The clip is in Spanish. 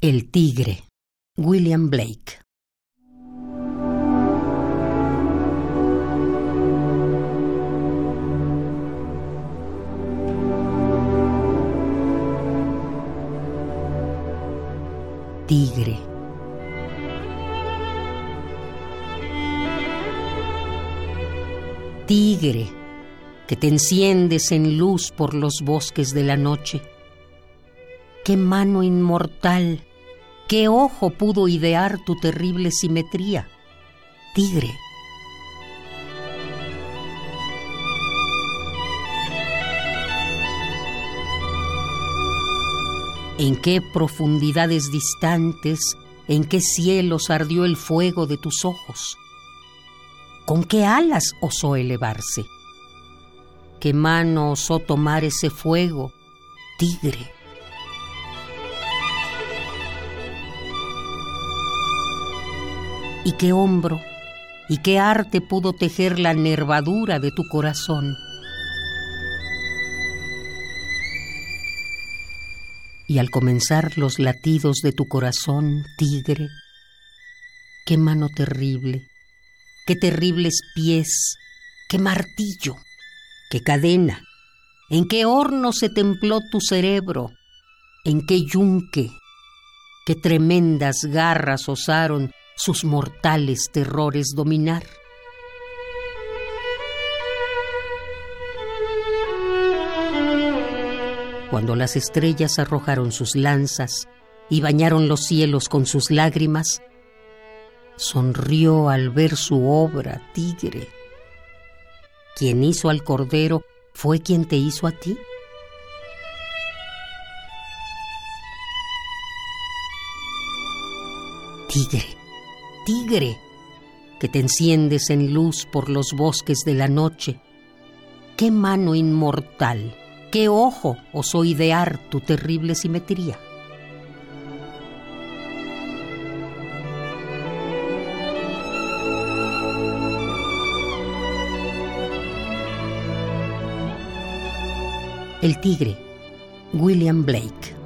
El tigre, William Blake. Tigre. Tigre, que te enciendes en luz por los bosques de la noche. Qué mano inmortal ¿Qué ojo pudo idear tu terrible simetría? Tigre. ¿En qué profundidades distantes, en qué cielos ardió el fuego de tus ojos? ¿Con qué alas osó elevarse? ¿Qué mano osó tomar ese fuego, tigre? Y qué hombro y qué arte pudo tejer la nervadura de tu corazón. Y al comenzar los latidos de tu corazón, tigre, qué mano terrible, qué terribles pies, qué martillo, qué cadena, en qué horno se templó tu cerebro, en qué yunque, qué tremendas garras osaron sus mortales terrores dominar. Cuando las estrellas arrojaron sus lanzas y bañaron los cielos con sus lágrimas, sonrió al ver su obra, tigre. Quien hizo al cordero fue quien te hizo a ti. Tigre tigre, que te enciendes en luz por los bosques de la noche. Qué mano inmortal, qué ojo osó idear tu terrible simetría. El tigre, William Blake.